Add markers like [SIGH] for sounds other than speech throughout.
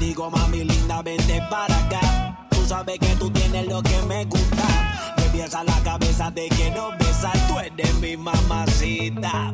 digo, mami linda, vente para acá. Tú sabes que tú tienes lo que me gusta. Me piensa la cabeza de que no besas, tú eres mi mamacita.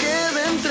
quede entre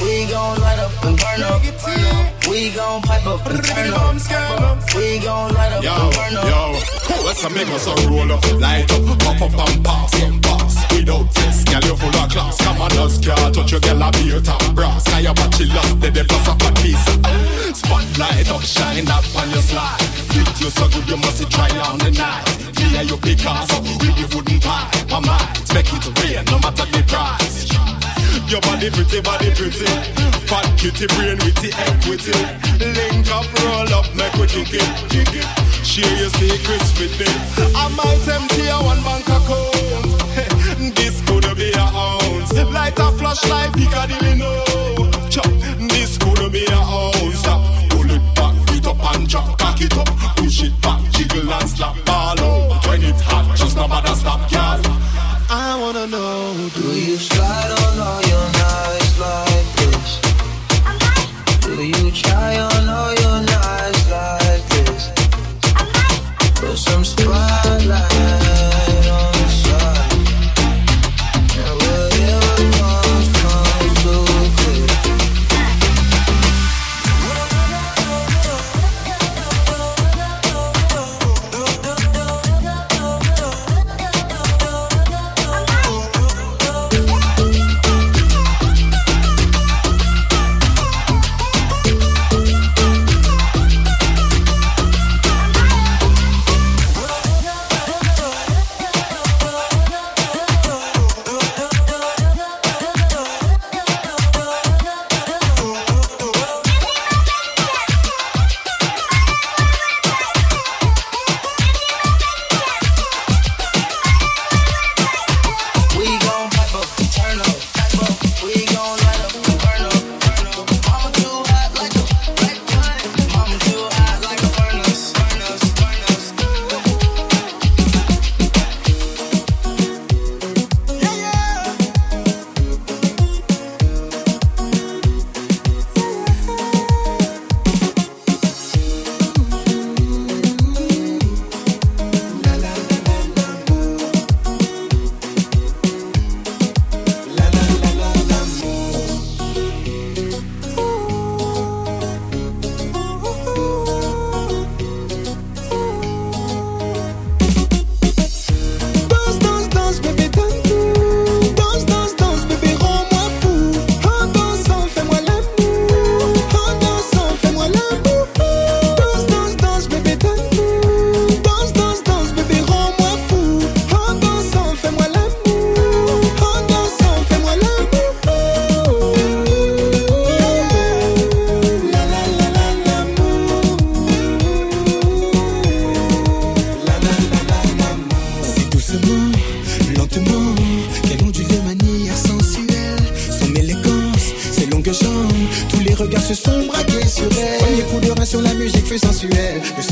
We gon' light up and burn up. We gon' pipe up and burn up. We gon' light up and burn up. Yo, cool. Let's make us a roll up, light up, pop up and pass and pass. Without test, girl you full of class. Come on, us girl, touch your girl a your top brass. Now your battery lost, they they pass up a piece. Spotlight up, shine up on your slide. Fit you so good, you must try on the night yeah, you pick us up with the wooden pie. My mind, make it rain, no matter the price. Your body pretty, body pretty. Fat kitty, brain with the equity. Link up, roll up, make we kick it, kick it. Share your secrets with me. I might empty a one bank account. [LAUGHS] this could be a ounce. Light a flashlight, Piccadilly, no. Chop, this could be a ounce. Stop, pull it back, beat up and chop, cock it up, push it back, jiggle and slap, ball out. When it's hot, just nobody stop, yeah. I wanna know, do you slide on?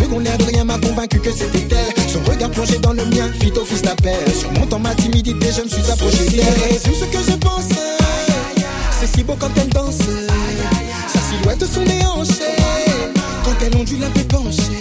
secondaire rien m'a convaincu que c'était elle. Son regard plongé dans le mien fit office d'appel. Surmontant ma timidité, je me suis approché d'elle. Tout ce que je pensais, c'est si beau quand elle danse. Sa silhouette, son déhanché, quand elle ondule un peu penchée.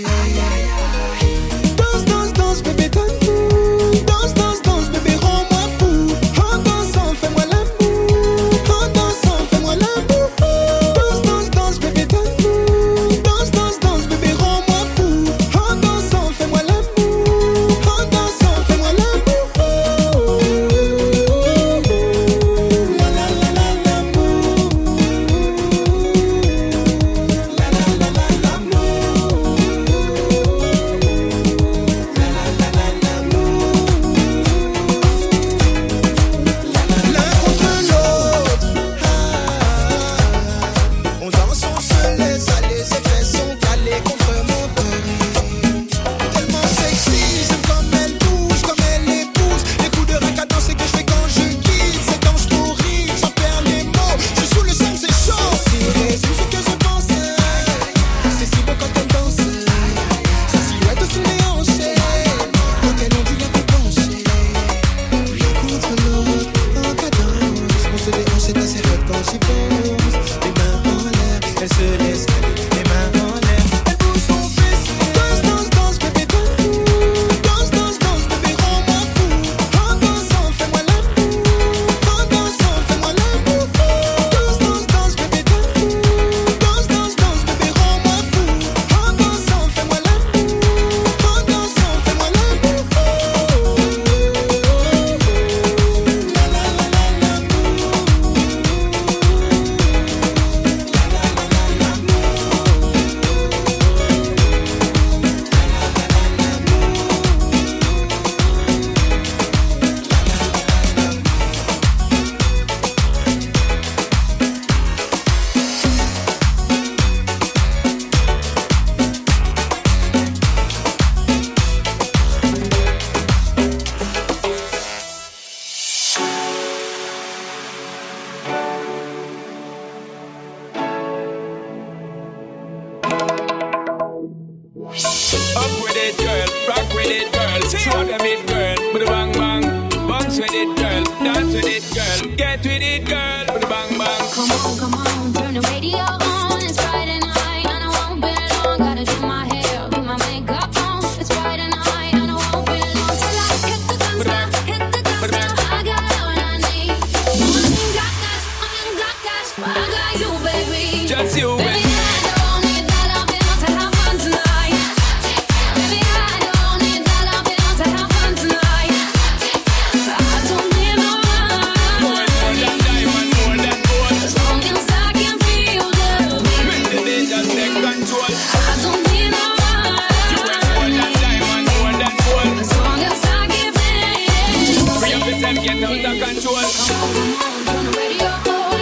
them get out of control. On the radio,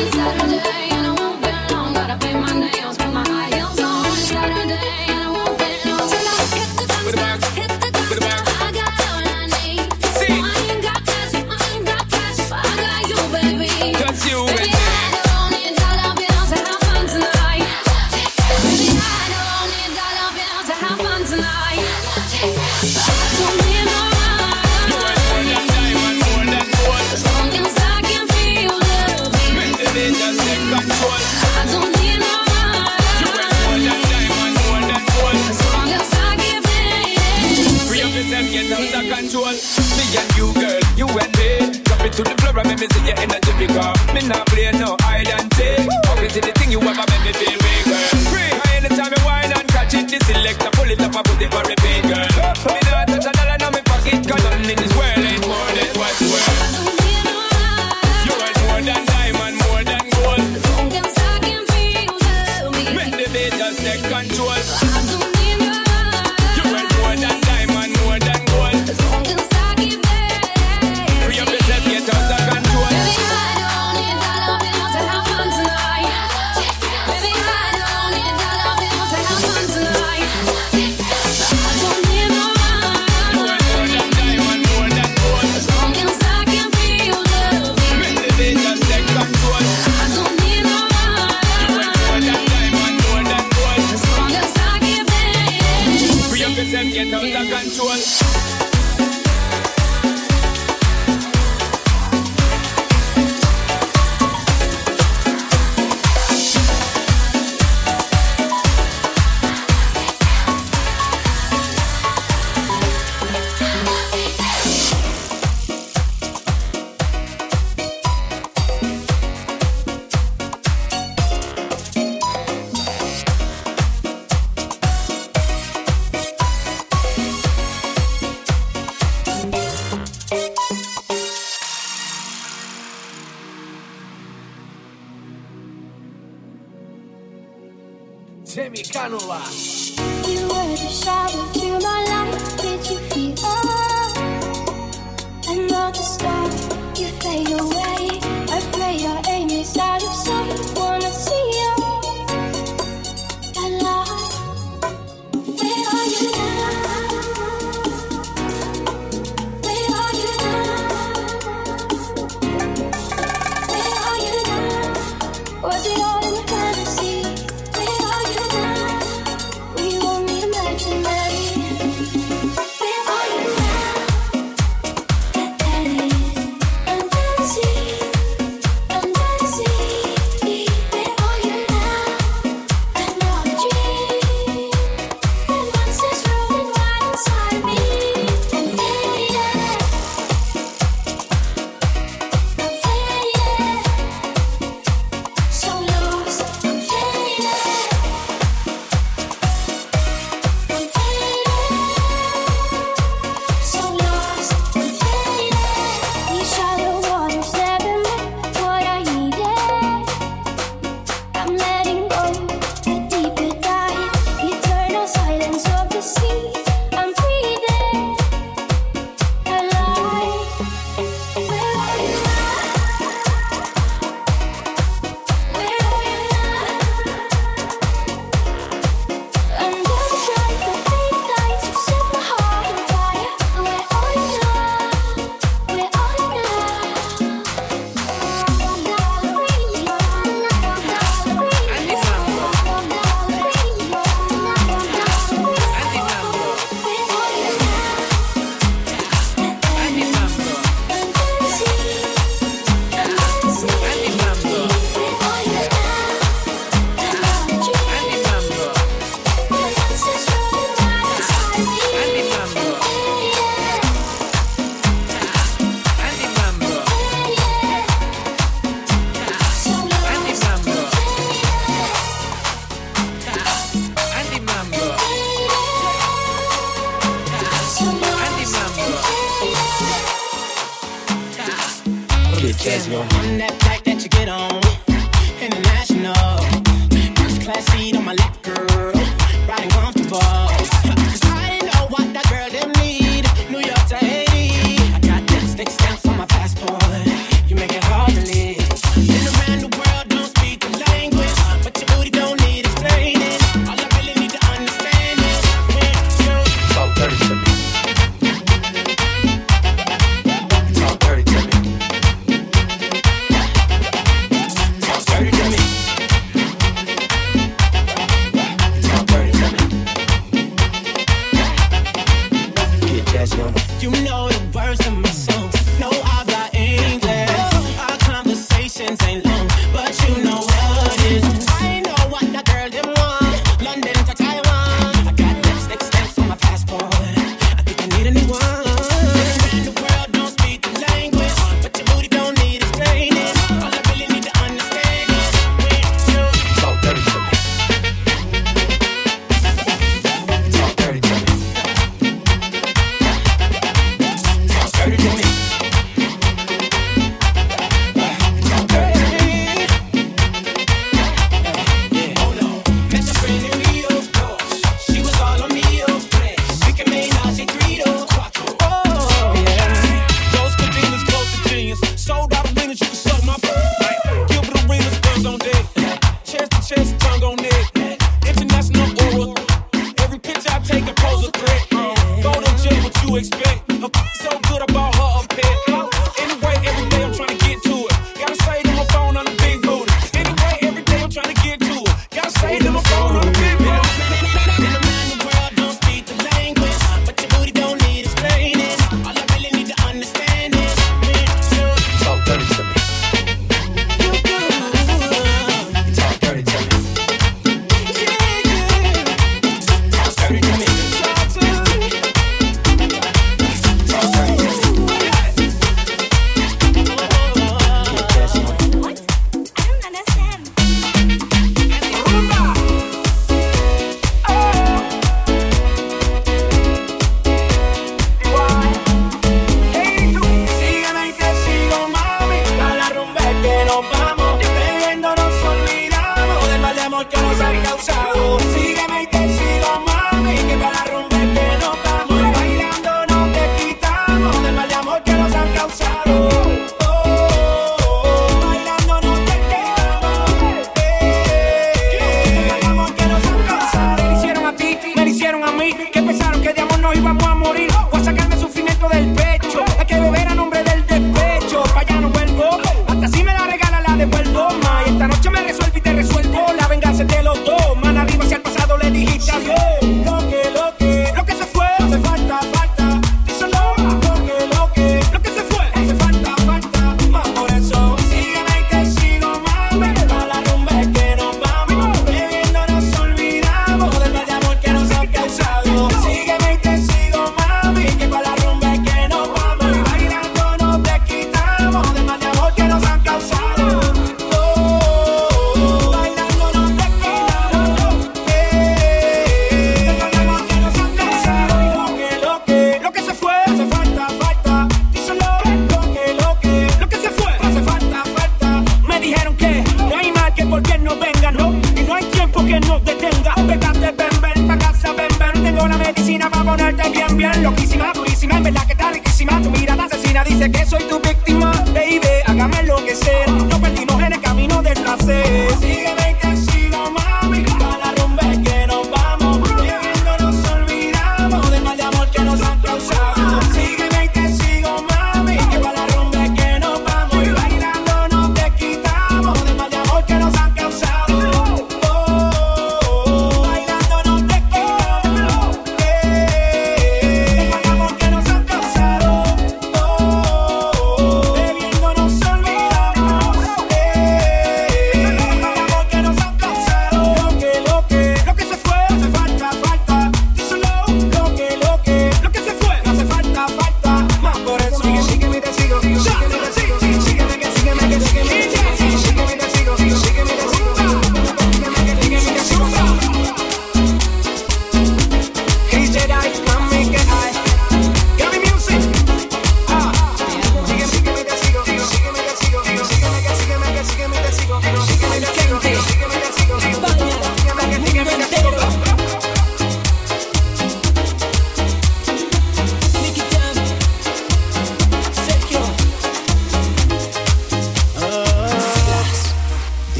it's Saturday, and I won't be long. Gotta pay my name.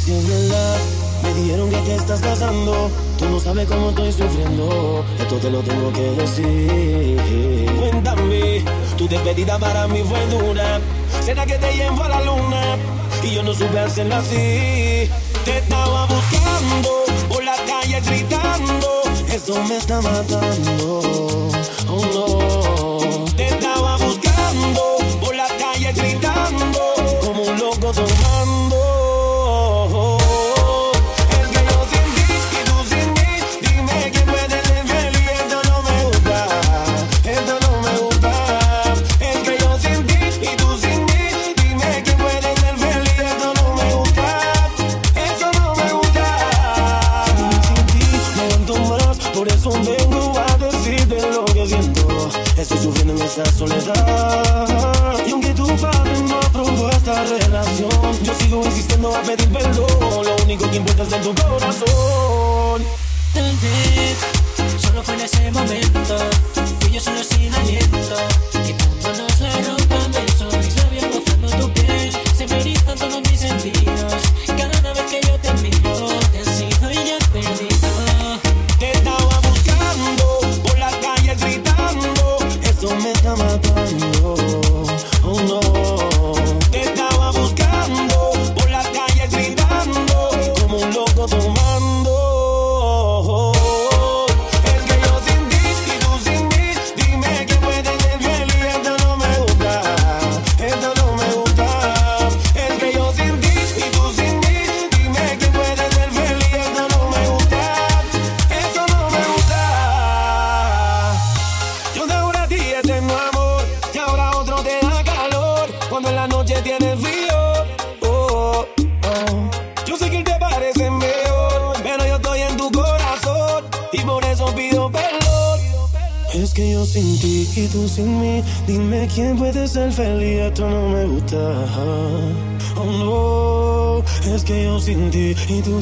traición y el la. Me dijeron que te estás casando. Tú no sabes cómo estoy sufriendo. Esto te lo tengo que decir. Cuéntame, tu despedida para mí fue dura. Será que te llevo a la luna. Y yo no supe hacerlo así. Te estaba buscando por la calle gritando. Eso me está matando. Oh no. no va a pedir perdón. Lo único que importa es en tu corazón. Tal vez solo fue en ese momento. Tú y yo solo sin aliento. Quitándonos la ropa, besos mis labios mojando tu piel. Se me erizan todos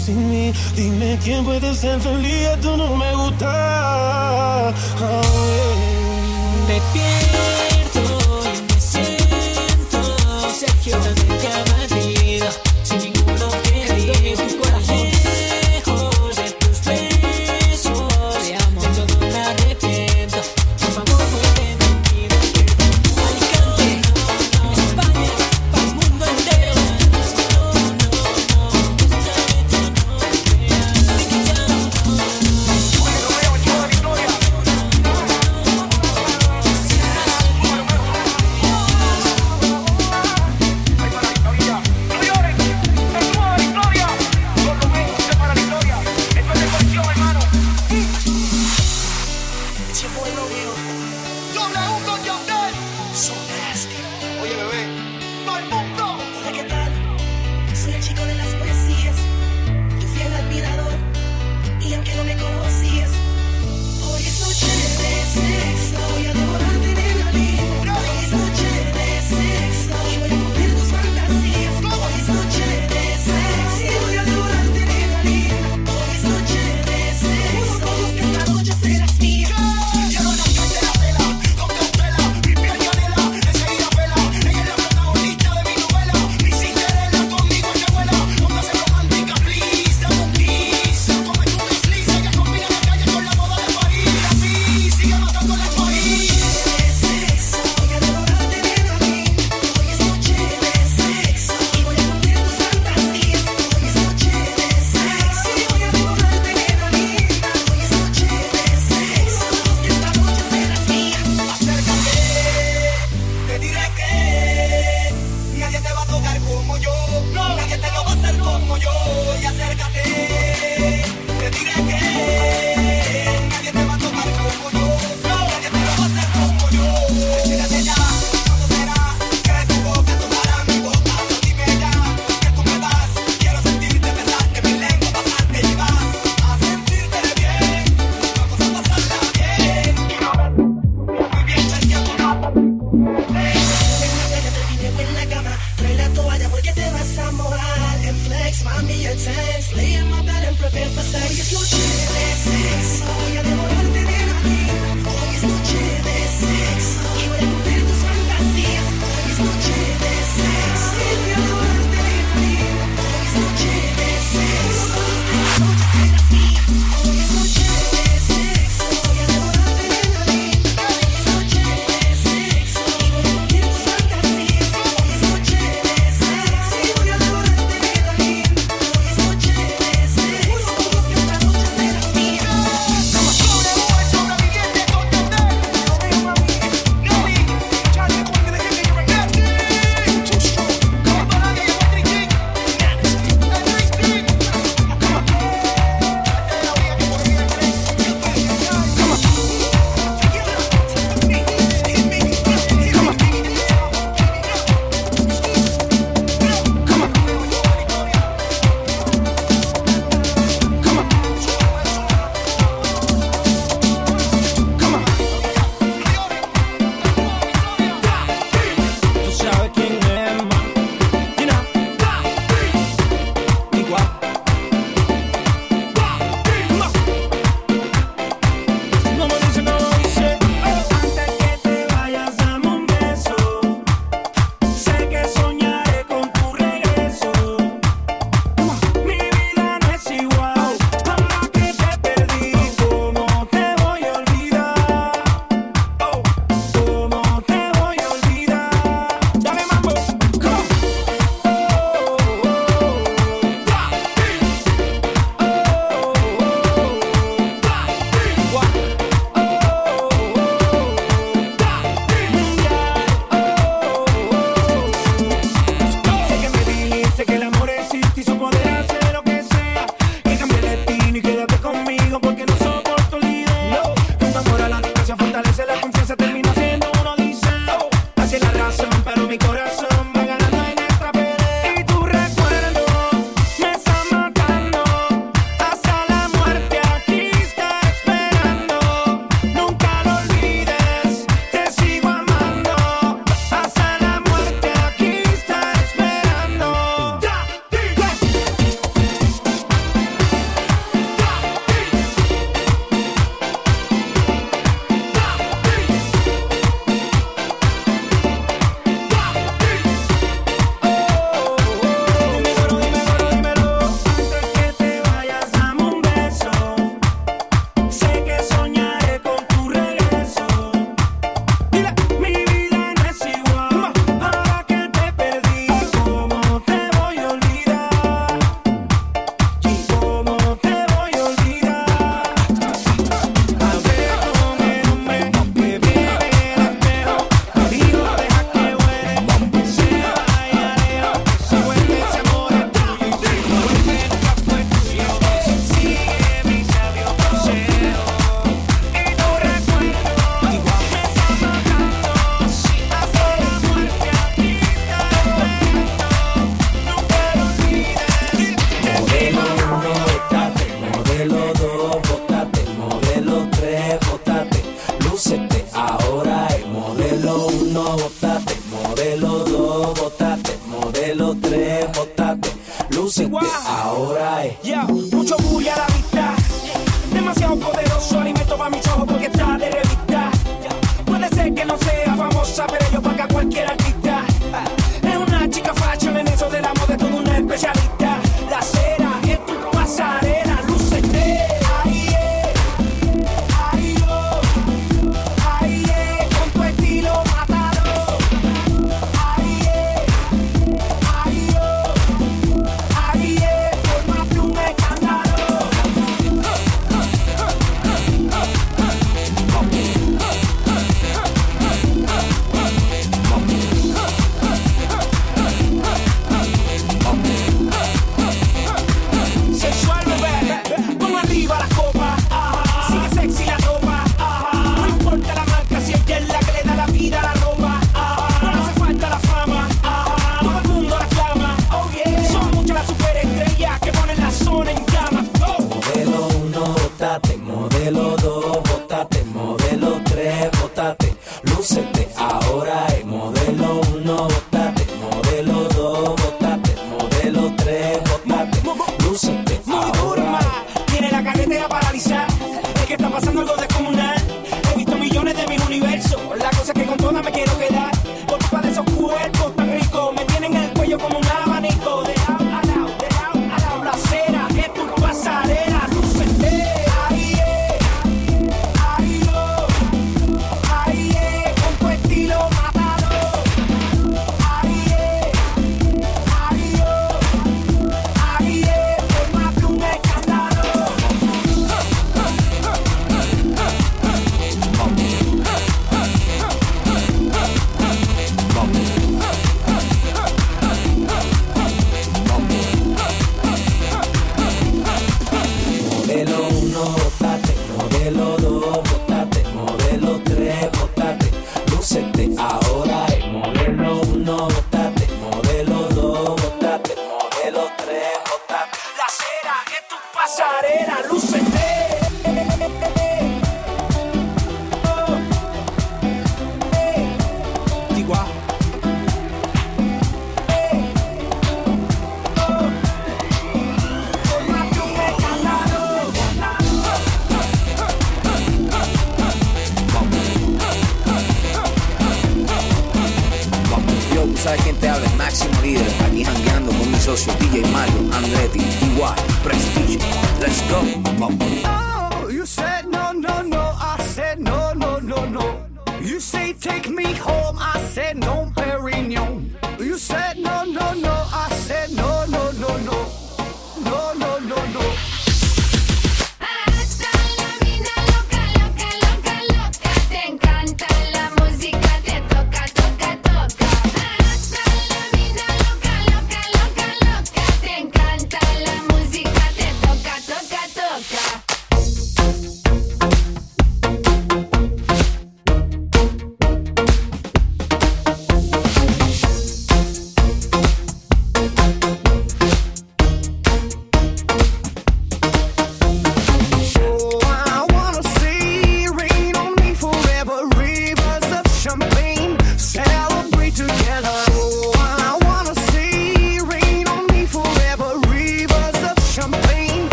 sin mí. Dime quién puede ser feliz, tú no me gustas.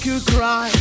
Make you cry.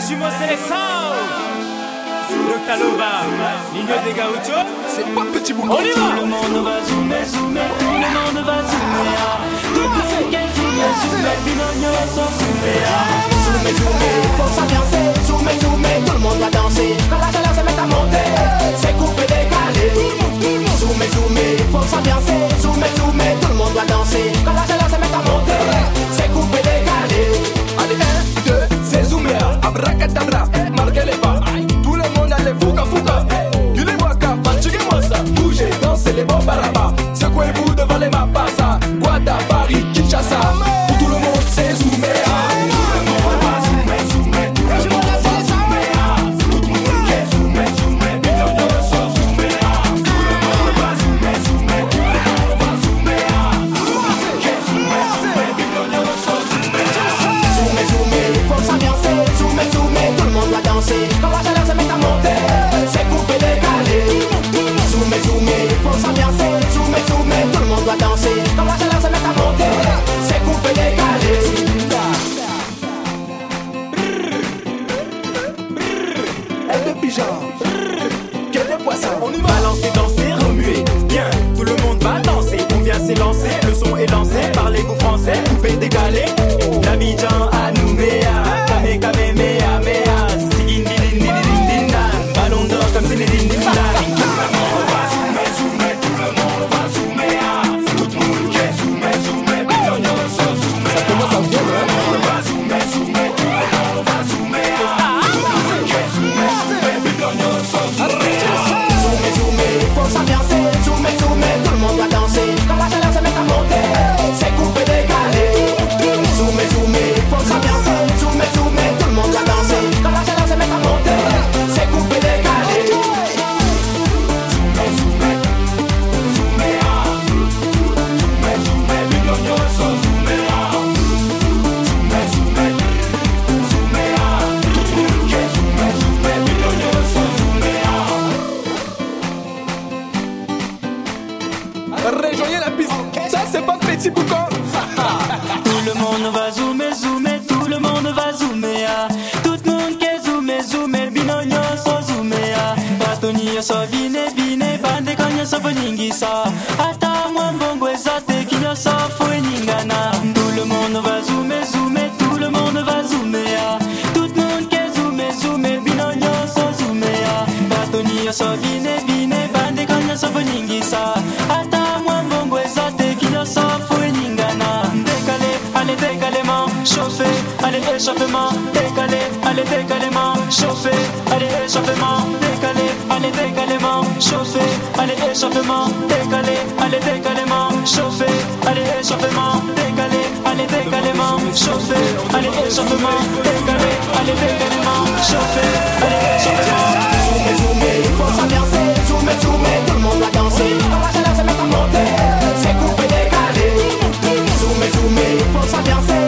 Décimo Seleção Le Taloba L'Union des Gauchos C'est pas petit boulot On y va. Tout le monde va zoomer, zoomer Tout le monde va zoomer. Tout le monde va zoomer, zoomer Binogno sans zoomer. Zoomer, zoomer Faut s'ambiancer Zoomer, zoomer Tout le monde va danser. Quand la chaleur se met à monter C'est coupé, décalé. Zoomer, zoomer Faut s'ambiancer Zoomer, zoomer Tout le monde va danser. Quand la chaleur se met à monter C'est coupé, décalé. Allez, 1, 2, c'est Zoumia, Abracadabra, Margaleba. Tout le monde allait fouka fouka. Guliwaka, fatiguez-moi ça. Bougez, dansez les bons barabas. Secouez-vous. décalément, chauffé, allez échauffement, décalé, allez décalément, chauffé, allez échauffement, décalé, allez décalément, chauffé, allez échauffement, décalé, allez décalément, chauffé, allez échauffement. Zoomé, zoomé, il faut s'inverser, zoomé, zoomé, tout le monde a dansé, la se met en monter, c'est coupé, décalé, zoomé, zoomé, faut s'inverser.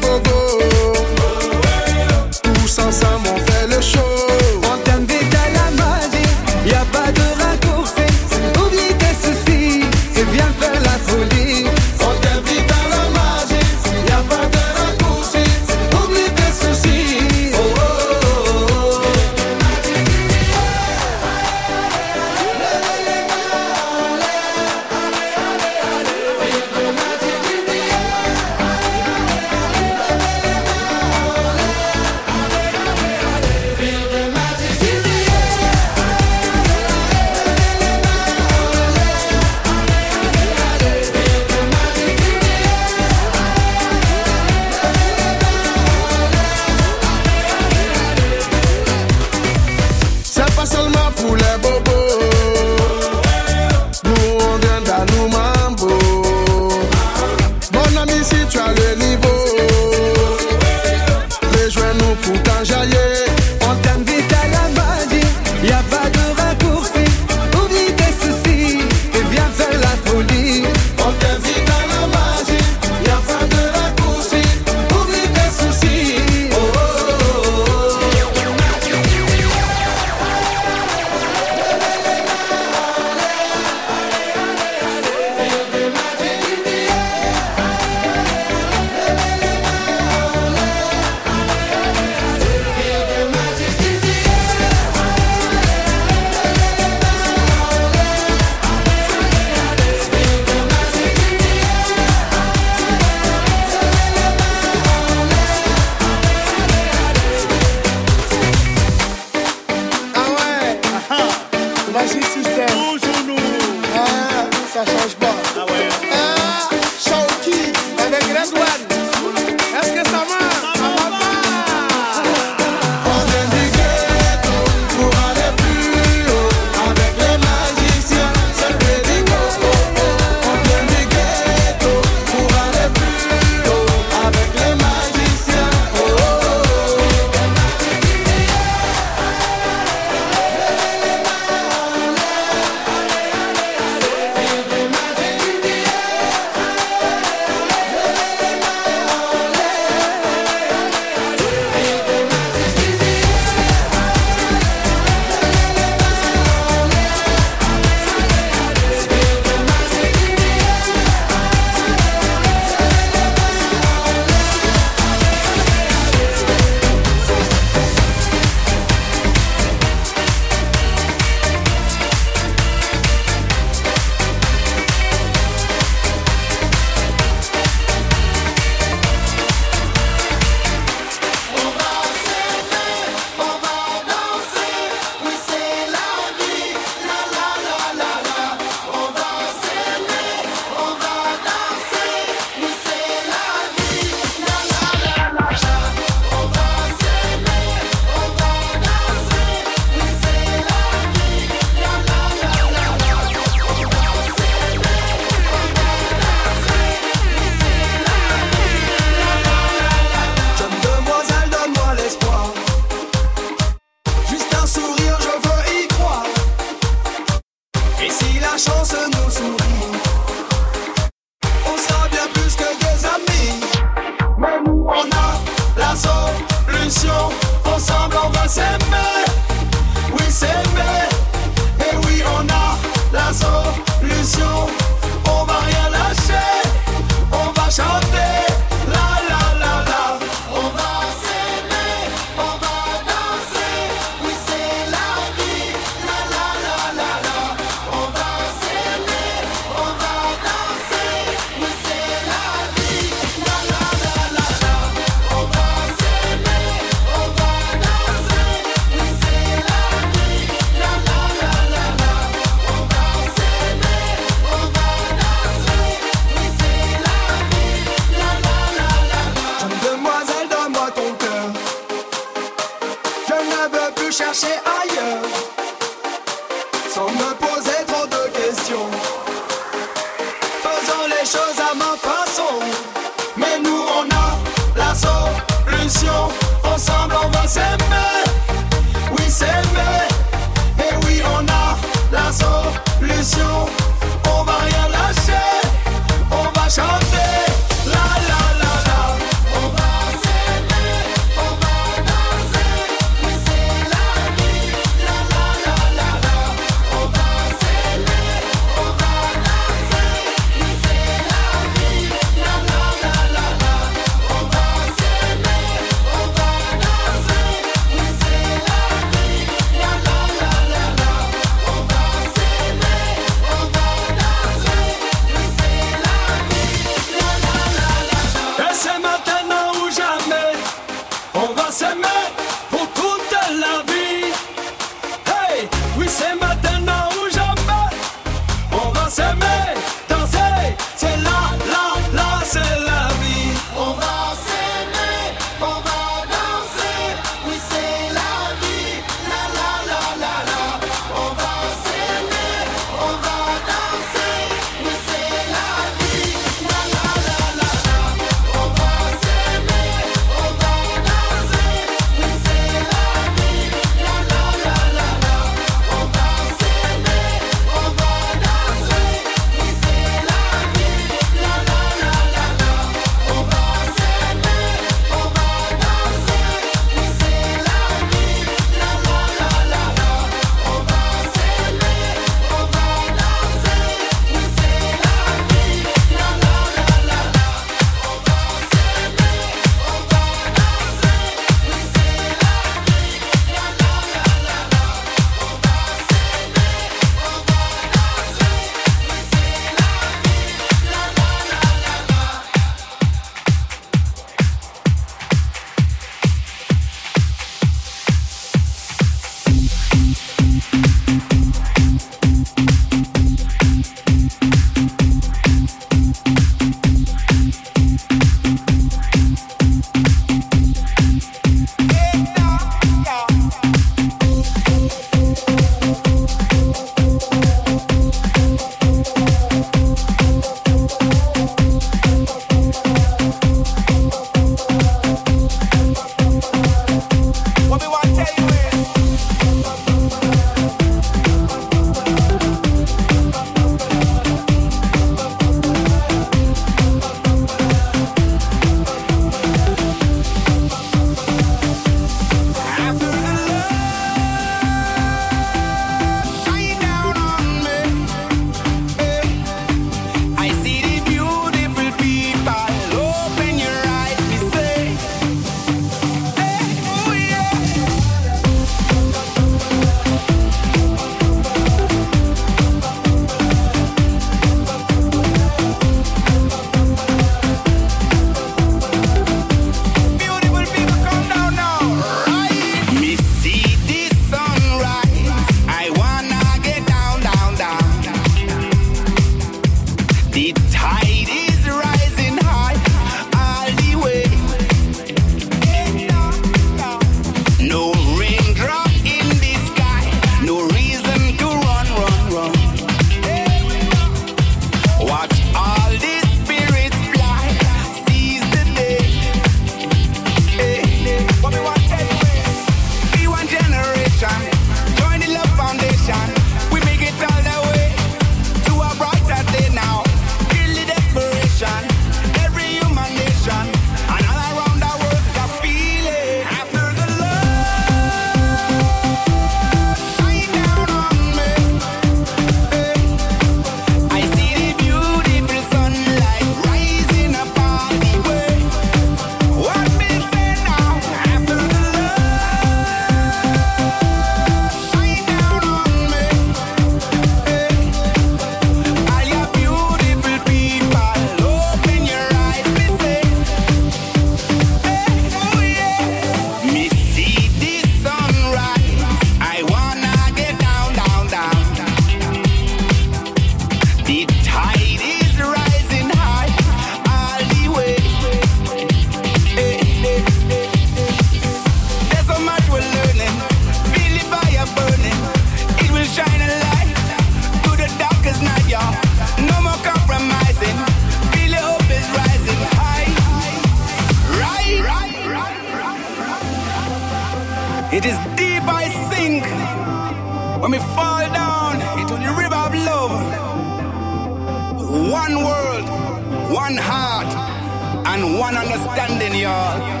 Y'all.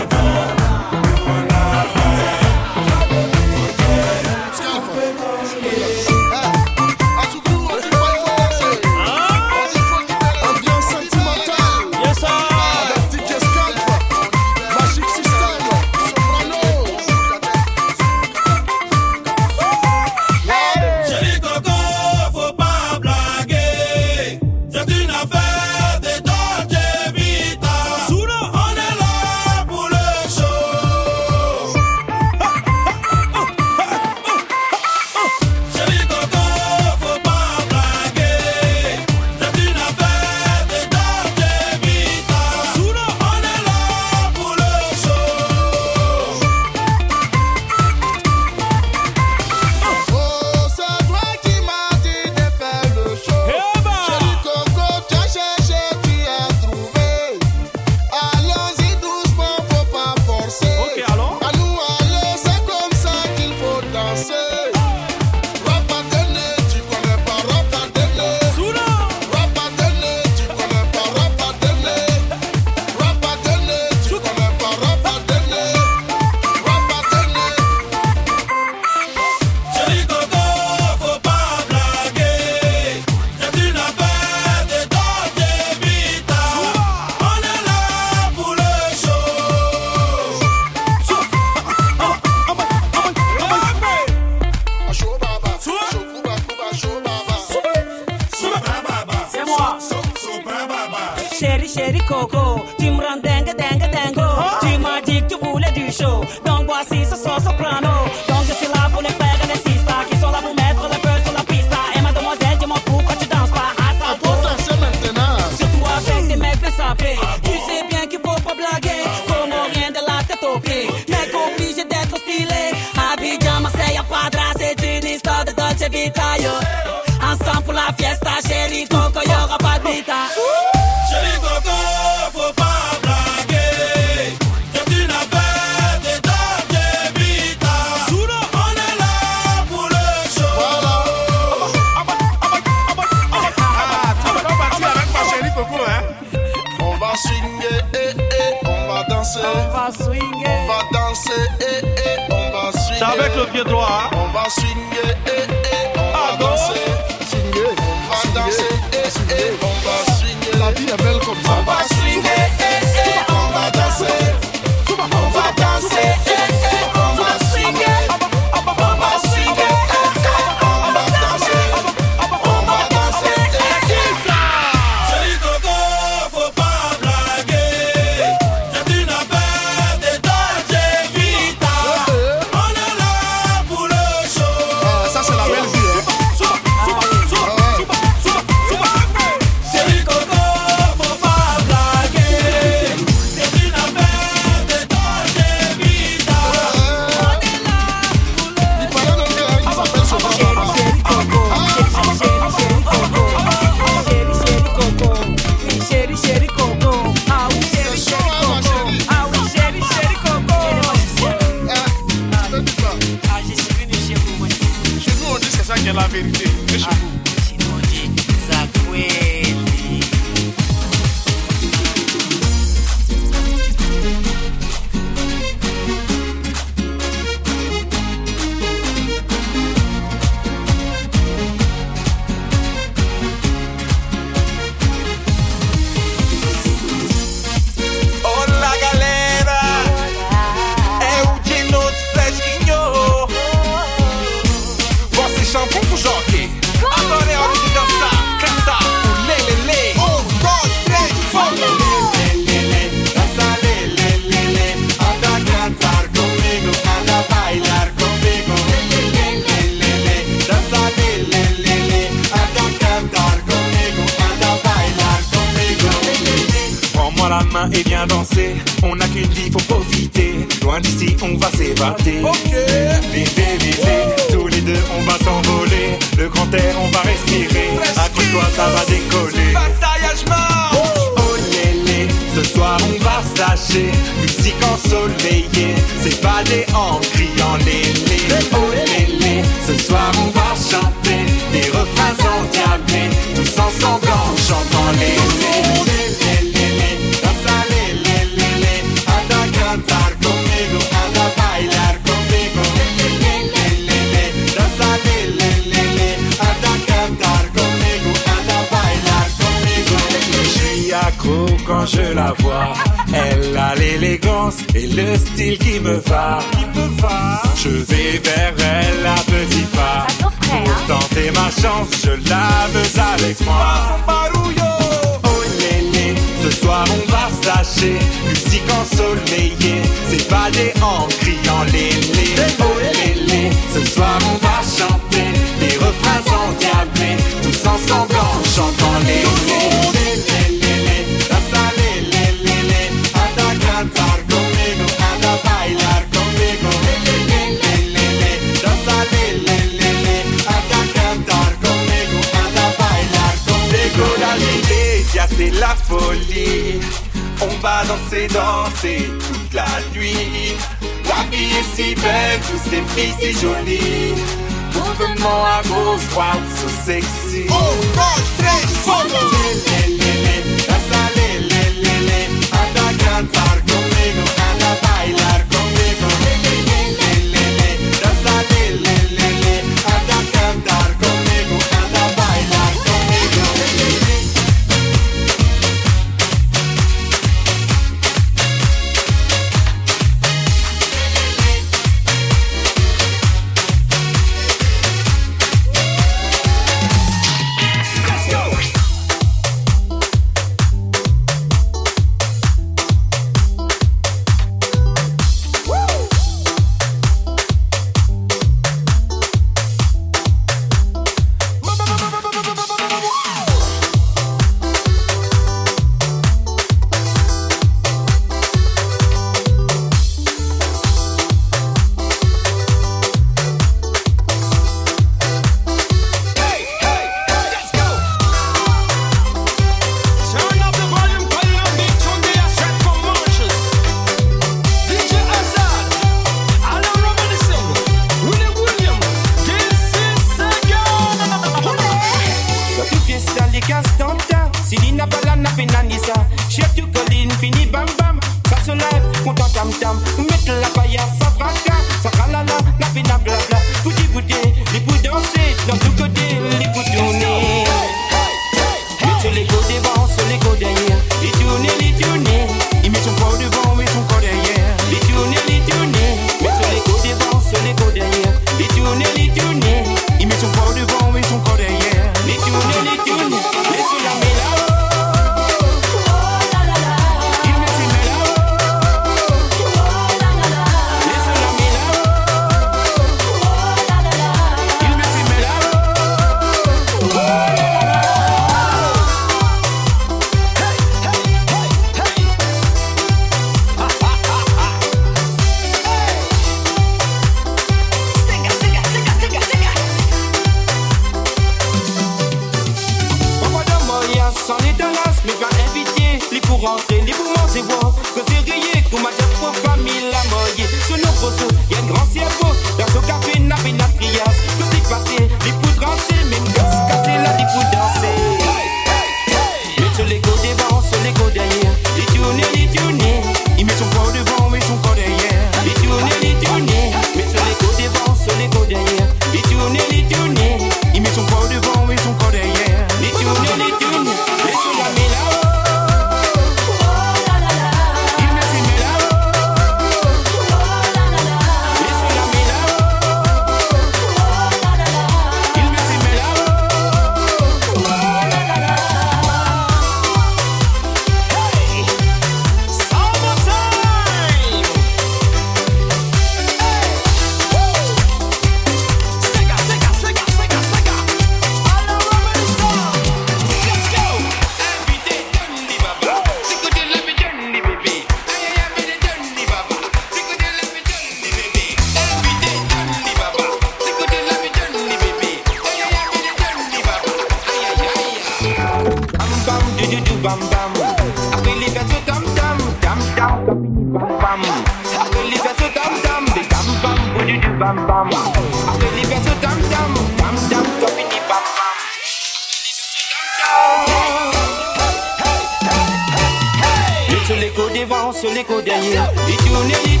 les codes. Les les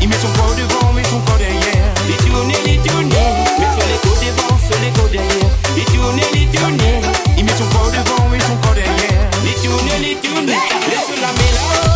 ils mettent son corps devant, mais son corps derrière. Les tourner, les les codes devant, les codes derrière. Les tourner, les ils mettent son corps devant, mais son corps derrière. Les les laisse la.